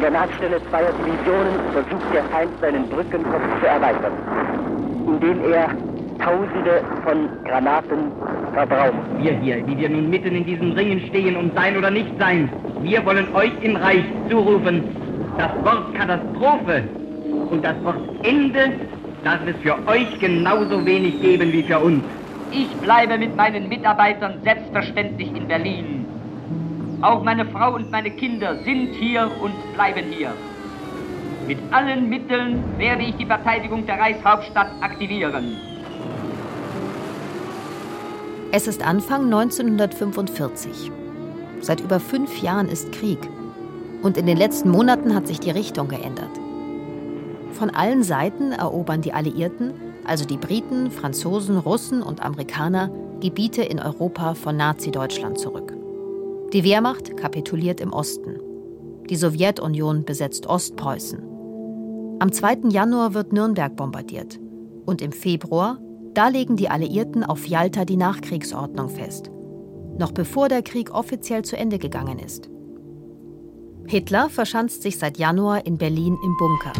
An der Nahtstelle zweier Divisionen versucht der Feind seinen Brückenkopf zu erweitern, indem er Tausende von Granaten verbraucht. Wir hier, die wir nun mitten in diesen Ringen stehen, um sein oder nicht sein, wir wollen euch im Reich zurufen, das Wort Katastrophe und das Wort Ende darf es für euch genauso wenig geben wie für uns. Ich bleibe mit meinen Mitarbeitern selbstverständlich in Berlin. Auch meine Frau und meine Kinder sind hier und bleiben hier. Mit allen Mitteln werde ich die Verteidigung der Reichshauptstadt aktivieren. Es ist Anfang 1945. Seit über fünf Jahren ist Krieg. Und in den letzten Monaten hat sich die Richtung geändert. Von allen Seiten erobern die Alliierten, also die Briten, Franzosen, Russen und Amerikaner, Gebiete in Europa von Nazi-Deutschland zurück. Die Wehrmacht kapituliert im Osten. Die Sowjetunion besetzt Ostpreußen. Am 2. Januar wird Nürnberg bombardiert. Und im Februar, da legen die Alliierten auf Jalta die Nachkriegsordnung fest. Noch bevor der Krieg offiziell zu Ende gegangen ist. Hitler verschanzt sich seit Januar in Berlin im Bunker.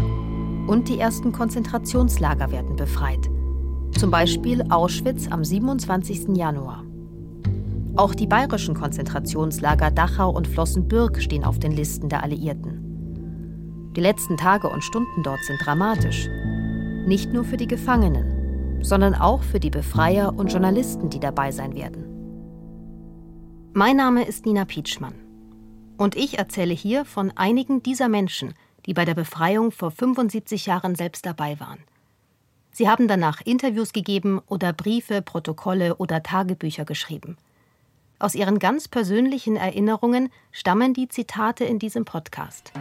Und die ersten Konzentrationslager werden befreit. Zum Beispiel Auschwitz am 27. Januar. Auch die bayerischen Konzentrationslager Dachau und Flossenbürg stehen auf den Listen der Alliierten. Die letzten Tage und Stunden dort sind dramatisch. Nicht nur für die Gefangenen, sondern auch für die Befreier und Journalisten, die dabei sein werden. Mein Name ist Nina Pietschmann. Und ich erzähle hier von einigen dieser Menschen, die bei der Befreiung vor 75 Jahren selbst dabei waren. Sie haben danach Interviews gegeben oder Briefe, Protokolle oder Tagebücher geschrieben. Aus ihren ganz persönlichen Erinnerungen stammen die Zitate in diesem Podcast.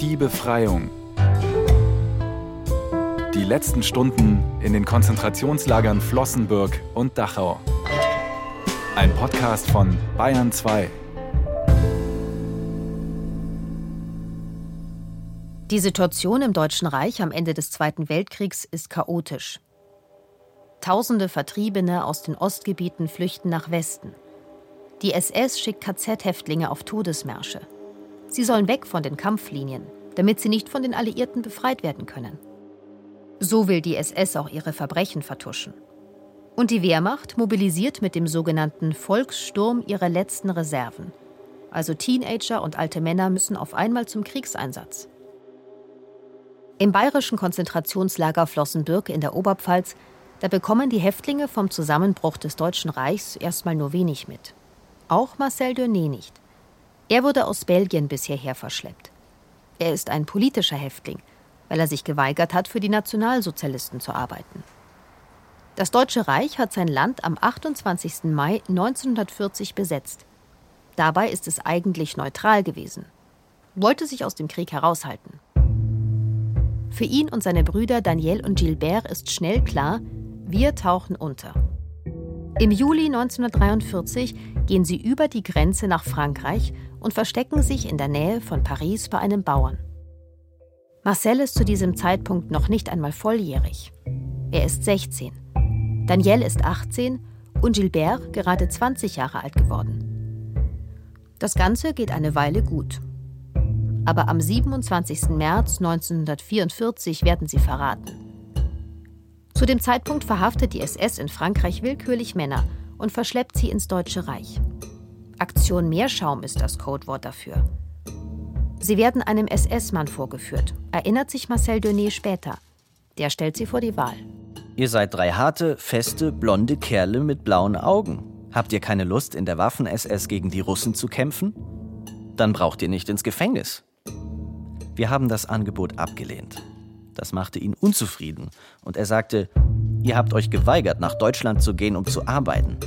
Die Befreiung die letzten Stunden in den Konzentrationslagern Flossenbürg und Dachau. Ein Podcast von Bayern 2. Die Situation im Deutschen Reich am Ende des Zweiten Weltkriegs ist chaotisch. Tausende Vertriebene aus den Ostgebieten flüchten nach Westen. Die SS schickt KZ-Häftlinge auf Todesmärsche. Sie sollen weg von den Kampflinien, damit sie nicht von den Alliierten befreit werden können. So will die SS auch ihre Verbrechen vertuschen. Und die Wehrmacht mobilisiert mit dem sogenannten Volkssturm ihre letzten Reserven. Also Teenager und alte Männer müssen auf einmal zum Kriegseinsatz. Im bayerischen Konzentrationslager Flossenbürg in der Oberpfalz, da bekommen die Häftlinge vom Zusammenbruch des Deutschen Reichs erstmal nur wenig mit. Auch Marcel Denet nicht. Er wurde aus Belgien bis hierher verschleppt. Er ist ein politischer Häftling – weil er sich geweigert hat, für die Nationalsozialisten zu arbeiten. Das Deutsche Reich hat sein Land am 28. Mai 1940 besetzt. Dabei ist es eigentlich neutral gewesen, wollte sich aus dem Krieg heraushalten. Für ihn und seine Brüder Daniel und Gilbert ist schnell klar, wir tauchen unter. Im Juli 1943 gehen sie über die Grenze nach Frankreich und verstecken sich in der Nähe von Paris bei einem Bauern. Marcel ist zu diesem Zeitpunkt noch nicht einmal volljährig. Er ist 16. Danielle ist 18 und Gilbert gerade 20 Jahre alt geworden. Das Ganze geht eine Weile gut. Aber am 27. März 1944 werden sie verraten. Zu dem Zeitpunkt verhaftet die SS in Frankreich willkürlich Männer und verschleppt sie ins Deutsche Reich. Aktion Meerschaum ist das Codewort dafür. Sie werden einem SS-Mann vorgeführt, erinnert sich Marcel Denet später. Der stellt sie vor die Wahl. Ihr seid drei harte, feste, blonde Kerle mit blauen Augen. Habt ihr keine Lust, in der Waffen-SS gegen die Russen zu kämpfen? Dann braucht ihr nicht ins Gefängnis. Wir haben das Angebot abgelehnt. Das machte ihn unzufrieden und er sagte, ihr habt euch geweigert, nach Deutschland zu gehen, um zu arbeiten.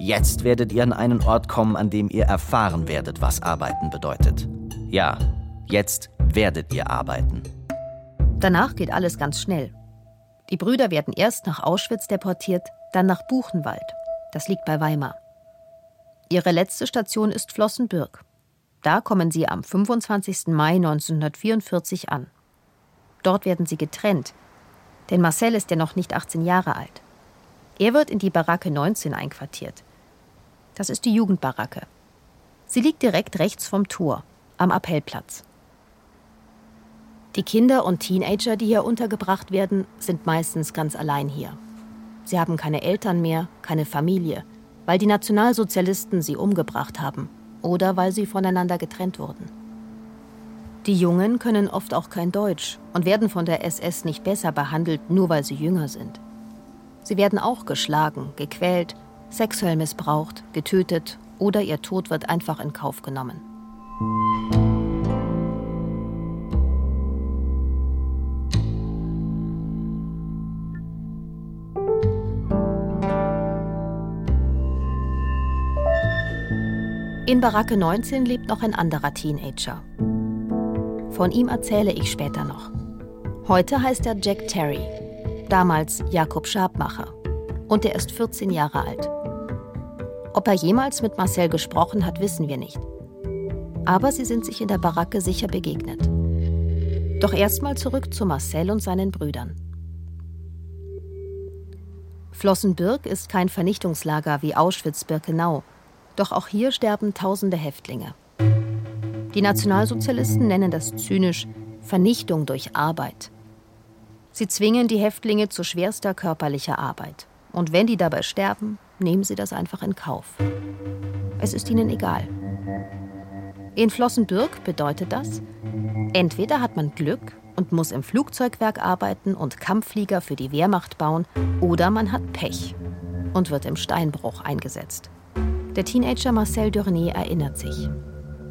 Jetzt werdet ihr an einen Ort kommen, an dem ihr erfahren werdet, was Arbeiten bedeutet. Ja, jetzt werdet ihr arbeiten. Danach geht alles ganz schnell. Die Brüder werden erst nach Auschwitz deportiert, dann nach Buchenwald. Das liegt bei Weimar. Ihre letzte Station ist Flossenbürg. Da kommen sie am 25. Mai 1944 an. Dort werden sie getrennt, denn Marcel ist ja noch nicht 18 Jahre alt. Er wird in die Baracke 19 einquartiert. Das ist die Jugendbaracke. Sie liegt direkt rechts vom Tor, am Appellplatz. Die Kinder und Teenager, die hier untergebracht werden, sind meistens ganz allein hier. Sie haben keine Eltern mehr, keine Familie, weil die Nationalsozialisten sie umgebracht haben oder weil sie voneinander getrennt wurden. Die Jungen können oft auch kein Deutsch und werden von der SS nicht besser behandelt, nur weil sie jünger sind. Sie werden auch geschlagen, gequält, sexuell missbraucht, getötet oder ihr Tod wird einfach in Kauf genommen. In Baracke 19 lebt noch ein anderer Teenager. Von ihm erzähle ich später noch. Heute heißt er Jack Terry, damals Jakob Schabmacher. Und er ist 14 Jahre alt. Ob er jemals mit Marcel gesprochen hat, wissen wir nicht. Aber sie sind sich in der Baracke sicher begegnet. Doch erstmal zurück zu Marcel und seinen Brüdern. Flossenbürg ist kein Vernichtungslager wie Auschwitz-Birkenau, doch auch hier sterben tausende Häftlinge. Die Nationalsozialisten nennen das zynisch Vernichtung durch Arbeit. Sie zwingen die Häftlinge zu schwerster körperlicher Arbeit. Und wenn die dabei sterben, nehmen sie das einfach in Kauf. Es ist ihnen egal. In Flossenbürg bedeutet das, entweder hat man Glück und muss im Flugzeugwerk arbeiten und Kampfflieger für die Wehrmacht bauen, oder man hat Pech und wird im Steinbruch eingesetzt. Der Teenager Marcel Durnet erinnert sich.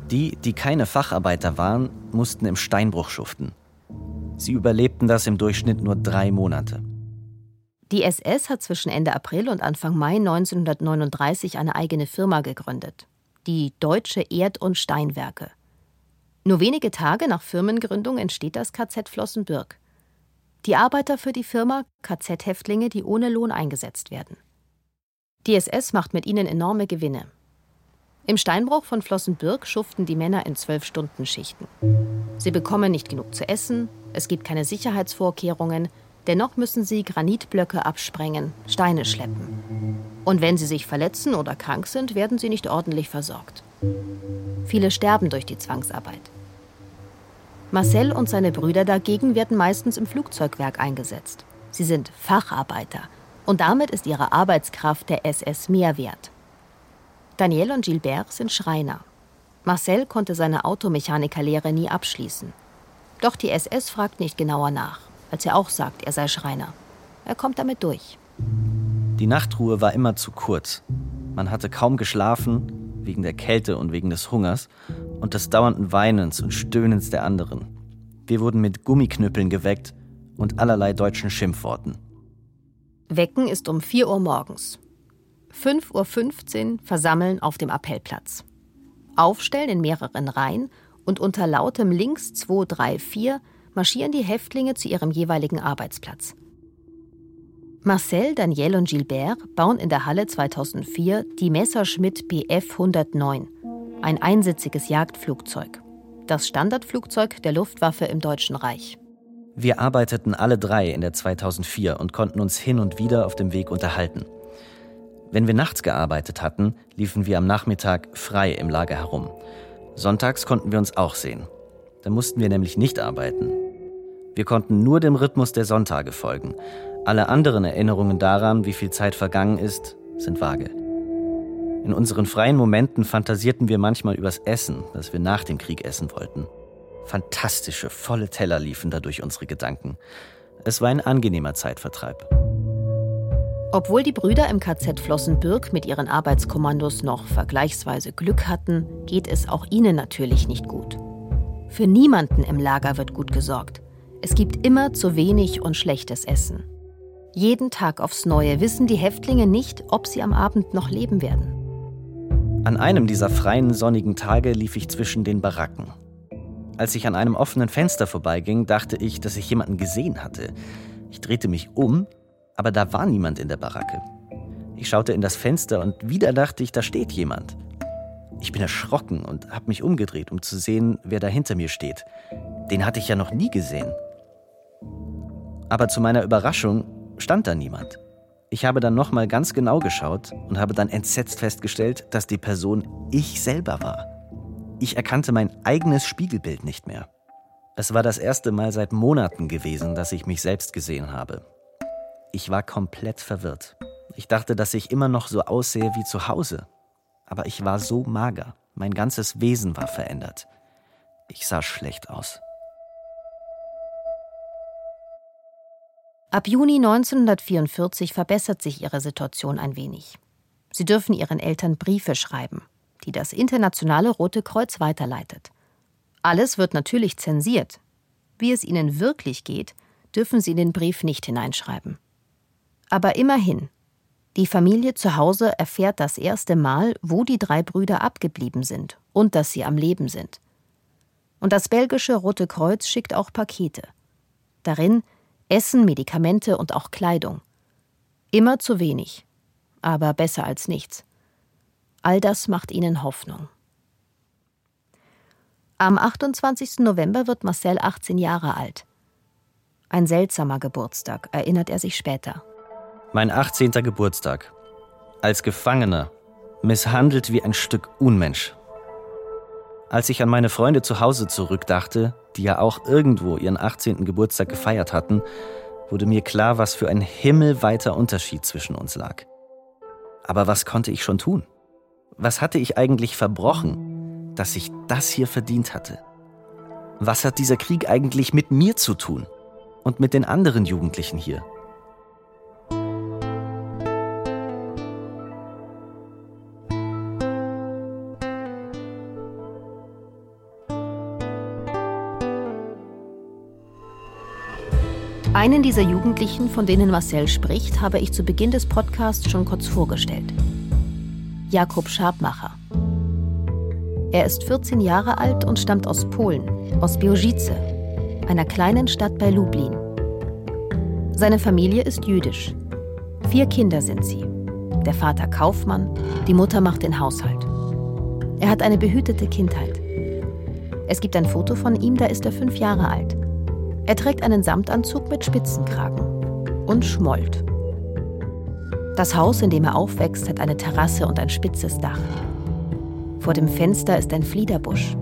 Die, die keine Facharbeiter waren, mussten im Steinbruch schuften. Sie überlebten das im Durchschnitt nur drei Monate. Die SS hat zwischen Ende April und Anfang Mai 1939 eine eigene Firma gegründet, die Deutsche Erd- und Steinwerke. Nur wenige Tage nach Firmengründung entsteht das KZ Flossenbürg. Die Arbeiter für die Firma KZ-Häftlinge, die ohne Lohn eingesetzt werden. Die SS macht mit ihnen enorme Gewinne. Im Steinbruch von Flossenbürg schuften die Männer in zwölf Stunden Schichten. Sie bekommen nicht genug zu essen, es gibt keine Sicherheitsvorkehrungen, dennoch müssen sie Granitblöcke absprengen, Steine schleppen. Und wenn sie sich verletzen oder krank sind, werden sie nicht ordentlich versorgt. Viele sterben durch die Zwangsarbeit. Marcel und seine Brüder dagegen werden meistens im Flugzeugwerk eingesetzt. Sie sind Facharbeiter und damit ist ihre Arbeitskraft der SS mehr wert. Daniel und Gilbert sind Schreiner. Marcel konnte seine Automechanikerlehre nie abschließen. Doch die SS fragt nicht genauer nach, als er auch sagt, er sei Schreiner. Er kommt damit durch. Die Nachtruhe war immer zu kurz. Man hatte kaum geschlafen, wegen der Kälte und wegen des Hungers und des dauernden Weinens und Stöhnens der anderen. Wir wurden mit Gummiknüppeln geweckt und allerlei deutschen Schimpfworten. Wecken ist um 4 Uhr morgens. 5.15 Uhr versammeln auf dem Appellplatz. Aufstellen in mehreren Reihen und unter lautem Links 2, 3, 4 marschieren die Häftlinge zu ihrem jeweiligen Arbeitsplatz. Marcel, Daniel und Gilbert bauen in der Halle 2004 die Messerschmitt Bf 109, ein einsitziges Jagdflugzeug. Das Standardflugzeug der Luftwaffe im Deutschen Reich. Wir arbeiteten alle drei in der 2004 und konnten uns hin und wieder auf dem Weg unterhalten. Wenn wir nachts gearbeitet hatten, liefen wir am Nachmittag frei im Lager herum. Sonntags konnten wir uns auch sehen. Da mussten wir nämlich nicht arbeiten. Wir konnten nur dem Rhythmus der Sonntage folgen. Alle anderen Erinnerungen daran, wie viel Zeit vergangen ist, sind vage. In unseren freien Momenten fantasierten wir manchmal übers Essen, das wir nach dem Krieg essen wollten. Fantastische, volle Teller liefen da durch unsere Gedanken. Es war ein angenehmer Zeitvertreib. Obwohl die Brüder im KZ Flossenbürg mit ihren Arbeitskommandos noch vergleichsweise Glück hatten, geht es auch ihnen natürlich nicht gut. Für niemanden im Lager wird gut gesorgt. Es gibt immer zu wenig und schlechtes Essen. Jeden Tag aufs Neue wissen die Häftlinge nicht, ob sie am Abend noch leben werden. An einem dieser freien sonnigen Tage lief ich zwischen den Baracken. Als ich an einem offenen Fenster vorbeiging, dachte ich, dass ich jemanden gesehen hatte. Ich drehte mich um aber da war niemand in der Baracke. Ich schaute in das Fenster und wieder dachte ich, da steht jemand. Ich bin erschrocken und habe mich umgedreht, um zu sehen, wer da hinter mir steht. Den hatte ich ja noch nie gesehen. Aber zu meiner Überraschung stand da niemand. Ich habe dann nochmal ganz genau geschaut und habe dann entsetzt festgestellt, dass die Person ich selber war. Ich erkannte mein eigenes Spiegelbild nicht mehr. Es war das erste Mal seit Monaten gewesen, dass ich mich selbst gesehen habe. Ich war komplett verwirrt. Ich dachte, dass ich immer noch so aussehe wie zu Hause. Aber ich war so mager. Mein ganzes Wesen war verändert. Ich sah schlecht aus. Ab Juni 1944 verbessert sich ihre Situation ein wenig. Sie dürfen ihren Eltern Briefe schreiben, die das Internationale Rote Kreuz weiterleitet. Alles wird natürlich zensiert. Wie es ihnen wirklich geht, dürfen sie in den Brief nicht hineinschreiben. Aber immerhin, die Familie zu Hause erfährt das erste Mal, wo die drei Brüder abgeblieben sind und dass sie am Leben sind. Und das belgische Rote Kreuz schickt auch Pakete. Darin Essen, Medikamente und auch Kleidung. Immer zu wenig, aber besser als nichts. All das macht ihnen Hoffnung. Am 28. November wird Marcel 18 Jahre alt. Ein seltsamer Geburtstag, erinnert er sich später. Mein 18. Geburtstag. Als Gefangener, misshandelt wie ein Stück Unmensch. Als ich an meine Freunde zu Hause zurückdachte, die ja auch irgendwo ihren 18. Geburtstag gefeiert hatten, wurde mir klar, was für ein himmelweiter Unterschied zwischen uns lag. Aber was konnte ich schon tun? Was hatte ich eigentlich verbrochen, dass ich das hier verdient hatte? Was hat dieser Krieg eigentlich mit mir zu tun und mit den anderen Jugendlichen hier? Einen dieser Jugendlichen, von denen Marcel spricht, habe ich zu Beginn des Podcasts schon kurz vorgestellt. Jakob Schabmacher. Er ist 14 Jahre alt und stammt aus Polen, aus Biojice, einer kleinen Stadt bei Lublin. Seine Familie ist jüdisch. Vier Kinder sind sie. Der Vater Kaufmann, die Mutter macht den Haushalt. Er hat eine behütete Kindheit. Es gibt ein Foto von ihm, da ist er fünf Jahre alt. Er trägt einen Samtanzug mit Spitzenkragen und schmollt. Das Haus, in dem er aufwächst, hat eine Terrasse und ein spitzes Dach. Vor dem Fenster ist ein Fliederbusch.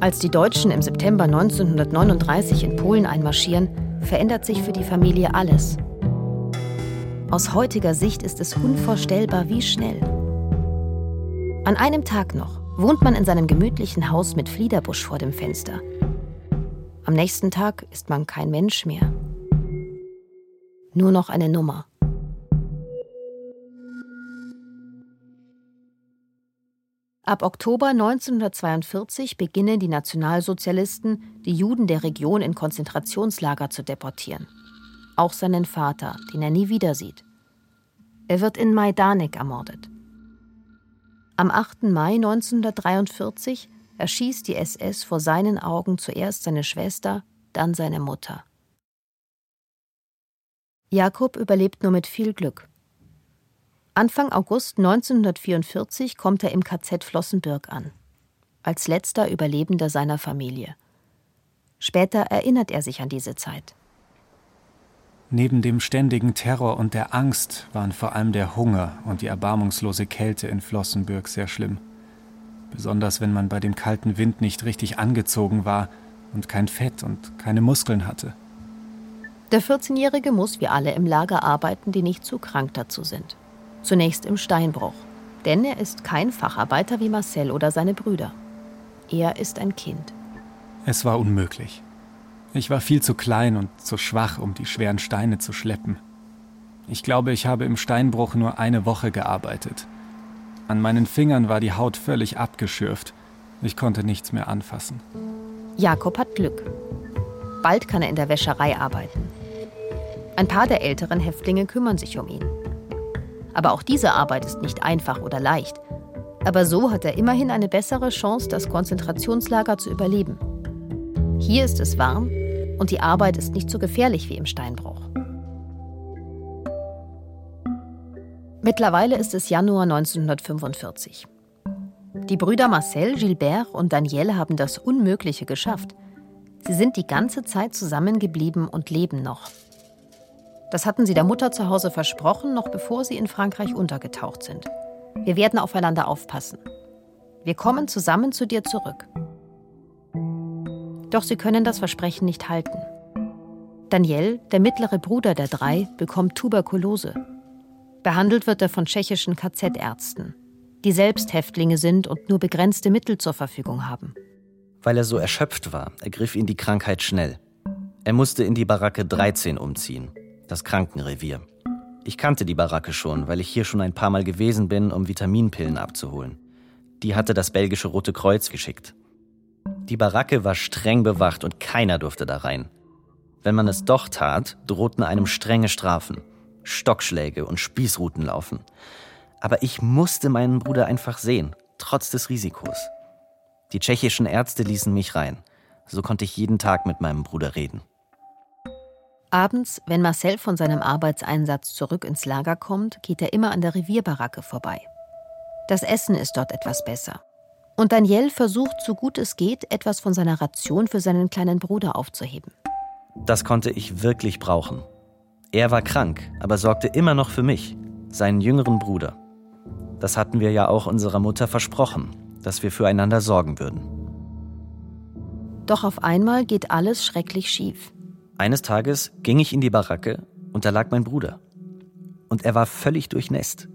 Als die Deutschen im September 1939 in Polen einmarschieren, verändert sich für die Familie alles. Aus heutiger Sicht ist es unvorstellbar, wie schnell. An einem Tag noch wohnt man in seinem gemütlichen Haus mit Fliederbusch vor dem Fenster. Am nächsten Tag ist man kein Mensch mehr. Nur noch eine Nummer. Ab Oktober 1942 beginnen die Nationalsozialisten, die Juden der Region in Konzentrationslager zu deportieren. Auch seinen Vater, den er nie wieder sieht. Er wird in Majdanek ermordet. Am 8. Mai 1943 erschießt die SS vor seinen Augen zuerst seine Schwester, dann seine Mutter. Jakob überlebt nur mit viel Glück. Anfang August 1944 kommt er im KZ Flossenbürg an, als letzter Überlebender seiner Familie. Später erinnert er sich an diese Zeit. Neben dem ständigen Terror und der Angst waren vor allem der Hunger und die erbarmungslose Kälte in Flossenbürg sehr schlimm besonders wenn man bei dem kalten Wind nicht richtig angezogen war und kein Fett und keine Muskeln hatte. Der 14-Jährige muss wie alle im Lager arbeiten, die nicht zu krank dazu sind. Zunächst im Steinbruch, denn er ist kein Facharbeiter wie Marcel oder seine Brüder. Er ist ein Kind. Es war unmöglich. Ich war viel zu klein und zu schwach, um die schweren Steine zu schleppen. Ich glaube, ich habe im Steinbruch nur eine Woche gearbeitet. An meinen Fingern war die Haut völlig abgeschürft. Ich konnte nichts mehr anfassen. Jakob hat Glück. Bald kann er in der Wäscherei arbeiten. Ein paar der älteren Häftlinge kümmern sich um ihn. Aber auch diese Arbeit ist nicht einfach oder leicht. Aber so hat er immerhin eine bessere Chance, das Konzentrationslager zu überleben. Hier ist es warm und die Arbeit ist nicht so gefährlich wie im Steinbruch. Mittlerweile ist es Januar 1945. Die Brüder Marcel, Gilbert und Daniel haben das Unmögliche geschafft. Sie sind die ganze Zeit zusammengeblieben und leben noch. Das hatten sie der Mutter zu Hause versprochen, noch bevor sie in Frankreich untergetaucht sind. Wir werden aufeinander aufpassen. Wir kommen zusammen zu dir zurück. Doch sie können das Versprechen nicht halten. Daniel, der mittlere Bruder der drei, bekommt Tuberkulose. Behandelt wird er von tschechischen KZ-Ärzten, die selbst Häftlinge sind und nur begrenzte Mittel zur Verfügung haben. Weil er so erschöpft war, ergriff ihn die Krankheit schnell. Er musste in die Baracke 13 umziehen, das Krankenrevier. Ich kannte die Baracke schon, weil ich hier schon ein paar Mal gewesen bin, um Vitaminpillen abzuholen. Die hatte das belgische Rote Kreuz geschickt. Die Baracke war streng bewacht und keiner durfte da rein. Wenn man es doch tat, drohten einem strenge Strafen, Stockschläge und Spießruten laufen. Aber ich musste meinen Bruder einfach sehen, trotz des Risikos. Die tschechischen Ärzte ließen mich rein. So konnte ich jeden Tag mit meinem Bruder reden. Abends, wenn Marcel von seinem Arbeitseinsatz zurück ins Lager kommt, geht er immer an der Revierbaracke vorbei. Das Essen ist dort etwas besser. Und Daniel versucht, so gut es geht, etwas von seiner Ration für seinen kleinen Bruder aufzuheben. Das konnte ich wirklich brauchen. Er war krank, aber sorgte immer noch für mich, seinen jüngeren Bruder. Das hatten wir ja auch unserer Mutter versprochen, dass wir füreinander sorgen würden. Doch auf einmal geht alles schrecklich schief. Eines Tages ging ich in die Baracke und da lag mein Bruder. Und er war völlig durchnässt.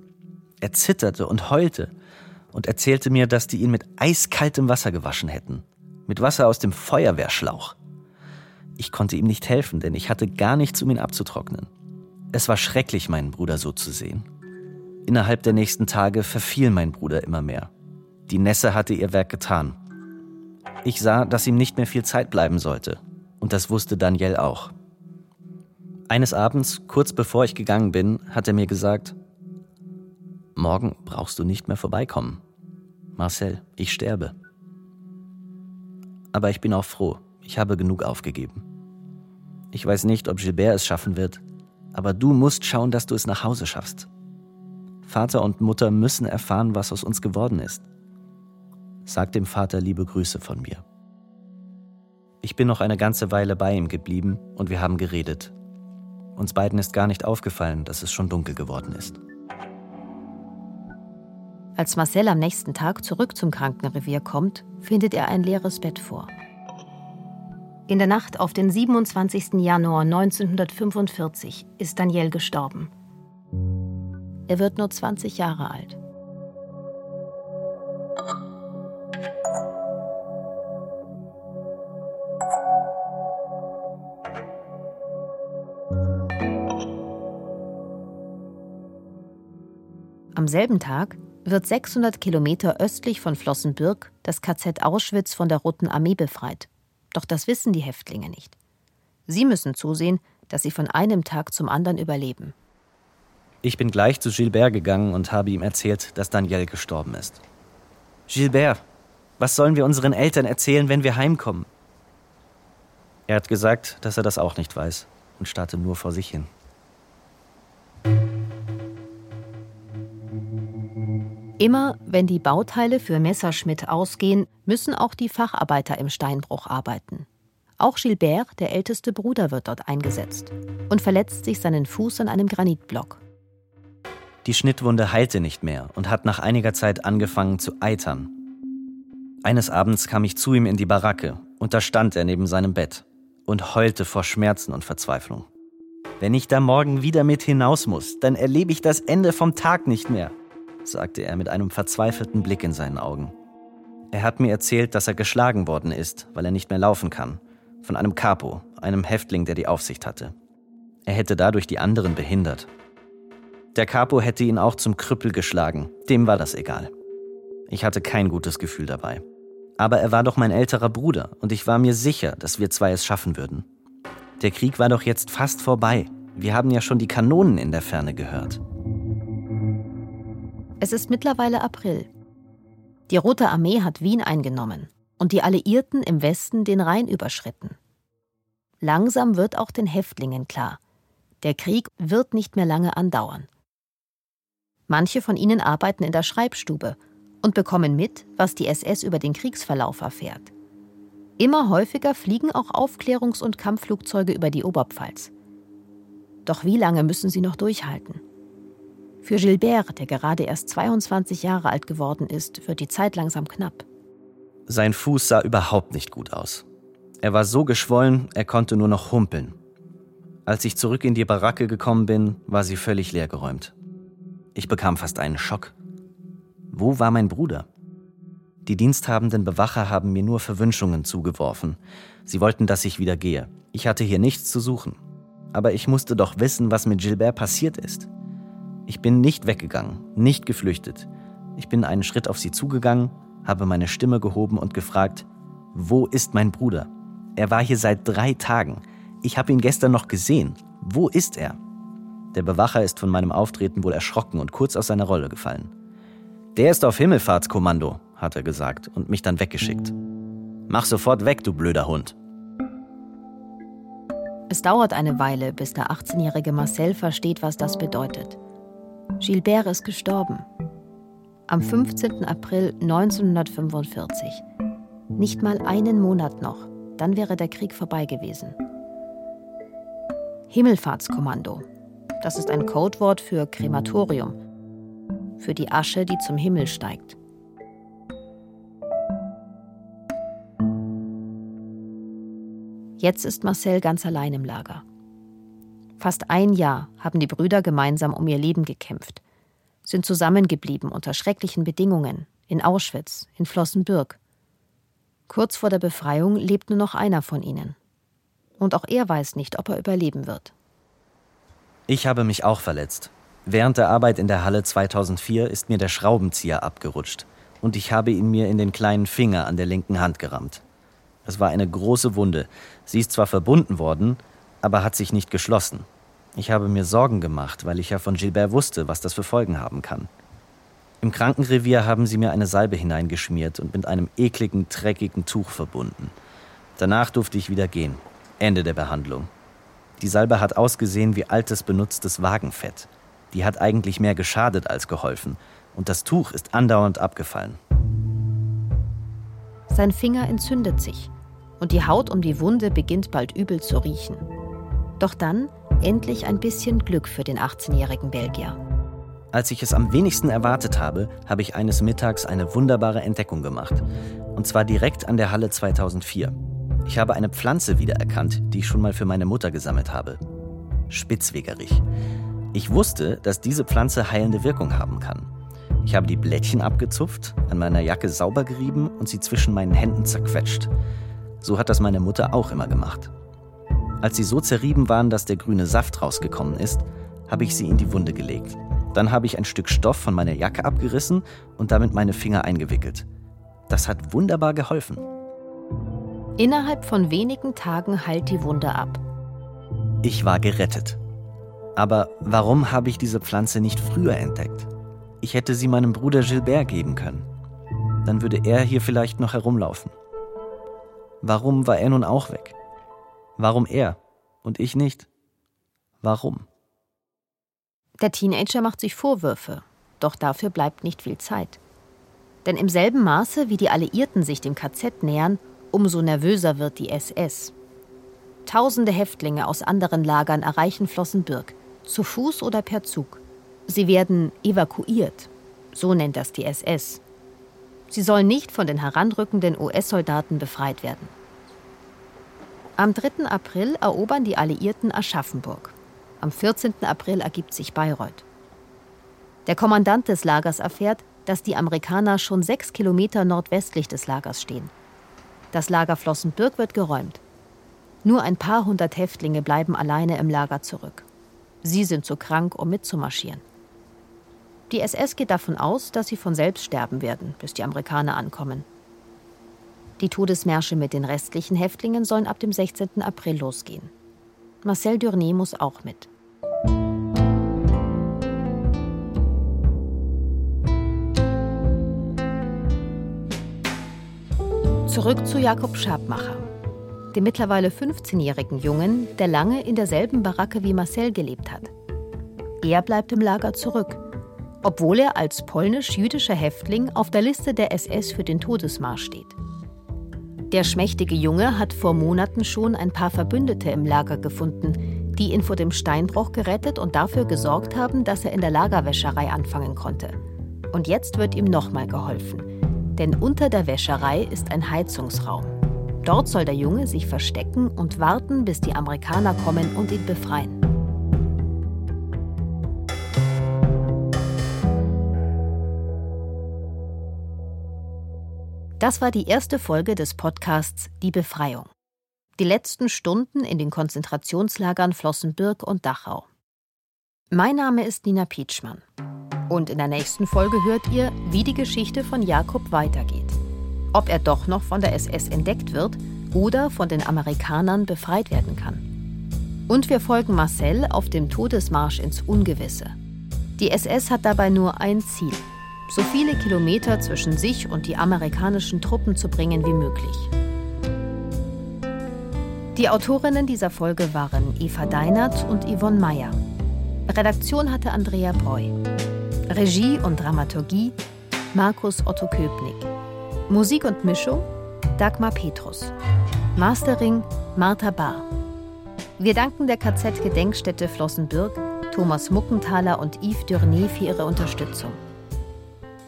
Er zitterte und heulte und erzählte mir, dass die ihn mit eiskaltem Wasser gewaschen hätten. Mit Wasser aus dem Feuerwehrschlauch. Ich konnte ihm nicht helfen, denn ich hatte gar nichts, um ihn abzutrocknen. Es war schrecklich, meinen Bruder so zu sehen. Innerhalb der nächsten Tage verfiel mein Bruder immer mehr. Die Nässe hatte ihr Werk getan. Ich sah, dass ihm nicht mehr viel Zeit bleiben sollte und das wusste Daniel auch. Eines Abends, kurz bevor ich gegangen bin, hat er mir gesagt, Morgen brauchst du nicht mehr vorbeikommen. Marcel, ich sterbe. Aber ich bin auch froh, ich habe genug aufgegeben. Ich weiß nicht, ob Gilbert es schaffen wird, aber du musst schauen, dass du es nach Hause schaffst. Vater und Mutter müssen erfahren, was aus uns geworden ist. Sag dem Vater liebe Grüße von mir. Ich bin noch eine ganze Weile bei ihm geblieben und wir haben geredet. Uns beiden ist gar nicht aufgefallen, dass es schon dunkel geworden ist. Als Marcel am nächsten Tag zurück zum Krankenrevier kommt, findet er ein leeres Bett vor. In der Nacht auf den 27. Januar 1945 ist Daniel gestorben. Er wird nur 20 Jahre alt. Am selben Tag wird 600 Kilometer östlich von Flossenbürg das KZ Auschwitz von der Roten Armee befreit. Doch das wissen die Häftlinge nicht. Sie müssen zusehen, dass sie von einem Tag zum anderen überleben. Ich bin gleich zu Gilbert gegangen und habe ihm erzählt, dass Daniel gestorben ist. Gilbert, was sollen wir unseren Eltern erzählen, wenn wir heimkommen? Er hat gesagt, dass er das auch nicht weiß und starrte nur vor sich hin. Immer wenn die Bauteile für Messerschmidt ausgehen, müssen auch die Facharbeiter im Steinbruch arbeiten. Auch Gilbert, der älteste Bruder, wird dort eingesetzt und verletzt sich seinen Fuß an einem Granitblock. Die Schnittwunde heilte nicht mehr und hat nach einiger Zeit angefangen zu eitern. Eines Abends kam ich zu ihm in die Baracke und da stand er neben seinem Bett und heulte vor Schmerzen und Verzweiflung. Wenn ich da morgen wieder mit hinaus muss, dann erlebe ich das Ende vom Tag nicht mehr sagte er mit einem verzweifelten Blick in seinen Augen. Er hat mir erzählt, dass er geschlagen worden ist, weil er nicht mehr laufen kann. Von einem Capo, einem Häftling, der die Aufsicht hatte. Er hätte dadurch die anderen behindert. Der Capo hätte ihn auch zum Krüppel geschlagen, dem war das egal. Ich hatte kein gutes Gefühl dabei. Aber er war doch mein älterer Bruder und ich war mir sicher, dass wir zwei es schaffen würden. Der Krieg war doch jetzt fast vorbei. Wir haben ja schon die Kanonen in der Ferne gehört. Es ist mittlerweile April. Die Rote Armee hat Wien eingenommen und die Alliierten im Westen den Rhein überschritten. Langsam wird auch den Häftlingen klar, der Krieg wird nicht mehr lange andauern. Manche von ihnen arbeiten in der Schreibstube und bekommen mit, was die SS über den Kriegsverlauf erfährt. Immer häufiger fliegen auch Aufklärungs- und Kampfflugzeuge über die Oberpfalz. Doch wie lange müssen sie noch durchhalten? Für Gilbert, der gerade erst 22 Jahre alt geworden ist, wird die Zeit langsam knapp. Sein Fuß sah überhaupt nicht gut aus. Er war so geschwollen, er konnte nur noch humpeln. Als ich zurück in die Baracke gekommen bin, war sie völlig leergeräumt. Ich bekam fast einen Schock. Wo war mein Bruder? Die diensthabenden Bewacher haben mir nur Verwünschungen zugeworfen. Sie wollten, dass ich wieder gehe. Ich hatte hier nichts zu suchen. Aber ich musste doch wissen, was mit Gilbert passiert ist. Ich bin nicht weggegangen, nicht geflüchtet. Ich bin einen Schritt auf sie zugegangen, habe meine Stimme gehoben und gefragt, wo ist mein Bruder? Er war hier seit drei Tagen. Ich habe ihn gestern noch gesehen. Wo ist er? Der Bewacher ist von meinem Auftreten wohl erschrocken und kurz aus seiner Rolle gefallen. Der ist auf Himmelfahrtskommando, hat er gesagt und mich dann weggeschickt. Mach sofort weg, du blöder Hund. Es dauert eine Weile, bis der 18-jährige Marcel versteht, was das bedeutet. Gilbert ist gestorben. Am 15. April 1945. Nicht mal einen Monat noch, dann wäre der Krieg vorbei gewesen. Himmelfahrtskommando. Das ist ein Codewort für Krematorium. Für die Asche, die zum Himmel steigt. Jetzt ist Marcel ganz allein im Lager. Fast ein Jahr haben die Brüder gemeinsam um ihr Leben gekämpft, sind zusammengeblieben unter schrecklichen Bedingungen in Auschwitz, in Flossenbürg. Kurz vor der Befreiung lebt nur noch einer von ihnen. Und auch er weiß nicht, ob er überleben wird. Ich habe mich auch verletzt. Während der Arbeit in der Halle 2004 ist mir der Schraubenzieher abgerutscht und ich habe ihn mir in den kleinen Finger an der linken Hand gerammt. Es war eine große Wunde. Sie ist zwar verbunden worden, aber hat sich nicht geschlossen. Ich habe mir Sorgen gemacht, weil ich ja von Gilbert wusste, was das für Folgen haben kann. Im Krankenrevier haben sie mir eine Salbe hineingeschmiert und mit einem ekligen, dreckigen Tuch verbunden. Danach durfte ich wieder gehen. Ende der Behandlung. Die Salbe hat ausgesehen wie altes, benutztes Wagenfett. Die hat eigentlich mehr geschadet als geholfen. Und das Tuch ist andauernd abgefallen. Sein Finger entzündet sich und die Haut um die Wunde beginnt bald übel zu riechen. Doch dann endlich ein bisschen Glück für den 18-jährigen Belgier. Als ich es am wenigsten erwartet habe, habe ich eines Mittags eine wunderbare Entdeckung gemacht. Und zwar direkt an der Halle 2004. Ich habe eine Pflanze wiedererkannt, die ich schon mal für meine Mutter gesammelt habe. Spitzwegerich. Ich wusste, dass diese Pflanze heilende Wirkung haben kann. Ich habe die Blättchen abgezupft, an meiner Jacke sauber gerieben und sie zwischen meinen Händen zerquetscht. So hat das meine Mutter auch immer gemacht. Als sie so zerrieben waren, dass der grüne Saft rausgekommen ist, habe ich sie in die Wunde gelegt. Dann habe ich ein Stück Stoff von meiner Jacke abgerissen und damit meine Finger eingewickelt. Das hat wunderbar geholfen. Innerhalb von wenigen Tagen heilt die Wunde ab. Ich war gerettet. Aber warum habe ich diese Pflanze nicht früher entdeckt? Ich hätte sie meinem Bruder Gilbert geben können. Dann würde er hier vielleicht noch herumlaufen. Warum war er nun auch weg? Warum er und ich nicht? Warum? Der Teenager macht sich Vorwürfe, doch dafür bleibt nicht viel Zeit. Denn im selben Maße, wie die Alliierten sich dem KZ nähern, umso nervöser wird die SS. Tausende Häftlinge aus anderen Lagern erreichen Flossenbürg, zu Fuß oder per Zug. Sie werden evakuiert, so nennt das die SS. Sie sollen nicht von den heranrückenden US-Soldaten befreit werden. Am 3. April erobern die Alliierten Aschaffenburg. Am 14. April ergibt sich Bayreuth. Der Kommandant des Lagers erfährt, dass die Amerikaner schon sechs Kilometer nordwestlich des Lagers stehen. Das Lager Flossenbürg wird geräumt. Nur ein paar hundert Häftlinge bleiben alleine im Lager zurück. Sie sind zu krank, um mitzumarschieren. Die SS geht davon aus, dass sie von selbst sterben werden, bis die Amerikaner ankommen. Die Todesmärsche mit den restlichen Häftlingen sollen ab dem 16. April losgehen. Marcel Durné muss auch mit. Zurück zu Jakob Schabmacher, dem mittlerweile 15-jährigen Jungen, der lange in derselben Baracke wie Marcel gelebt hat. Er bleibt im Lager zurück, obwohl er als polnisch-jüdischer Häftling auf der Liste der SS für den Todesmarsch steht. Der schmächtige Junge hat vor Monaten schon ein paar Verbündete im Lager gefunden, die ihn vor dem Steinbruch gerettet und dafür gesorgt haben, dass er in der Lagerwäscherei anfangen konnte. Und jetzt wird ihm nochmal geholfen. Denn unter der Wäscherei ist ein Heizungsraum. Dort soll der Junge sich verstecken und warten, bis die Amerikaner kommen und ihn befreien. Das war die erste Folge des Podcasts Die Befreiung. Die letzten Stunden in den Konzentrationslagern Flossenbürg und Dachau. Mein Name ist Nina Pietschmann. Und in der nächsten Folge hört ihr, wie die Geschichte von Jakob weitergeht. Ob er doch noch von der SS entdeckt wird oder von den Amerikanern befreit werden kann. Und wir folgen Marcel auf dem Todesmarsch ins Ungewisse. Die SS hat dabei nur ein Ziel, so viele Kilometer zwischen sich und die amerikanischen Truppen zu bringen wie möglich. Die Autorinnen dieser Folge waren Eva Deinert und Yvonne Meyer. Redaktion hatte Andrea Breu. Regie und Dramaturgie Markus Otto Köpnick. Musik und Mischung Dagmar Petrus. Mastering Martha Bahr. Wir danken der KZ-Gedenkstätte Flossenbürg, Thomas Muckenthaler und Yves Durnay für ihre Unterstützung.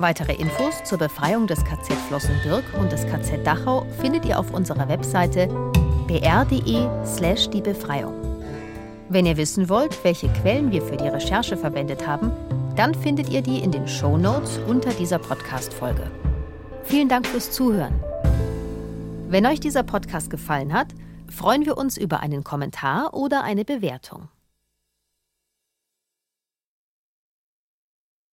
Weitere Infos zur Befreiung des KZ Flossenbürg und des KZ Dachau findet ihr auf unserer Webseite br.de/slash die Befreiung. Wenn ihr wissen wollt, welche Quellen wir für die Recherche verwendet haben, dann findet ihr die in den Show Notes unter dieser Podcast-Folge. Vielen Dank fürs Zuhören. Wenn euch dieser Podcast gefallen hat, freuen wir uns über einen Kommentar oder eine Bewertung.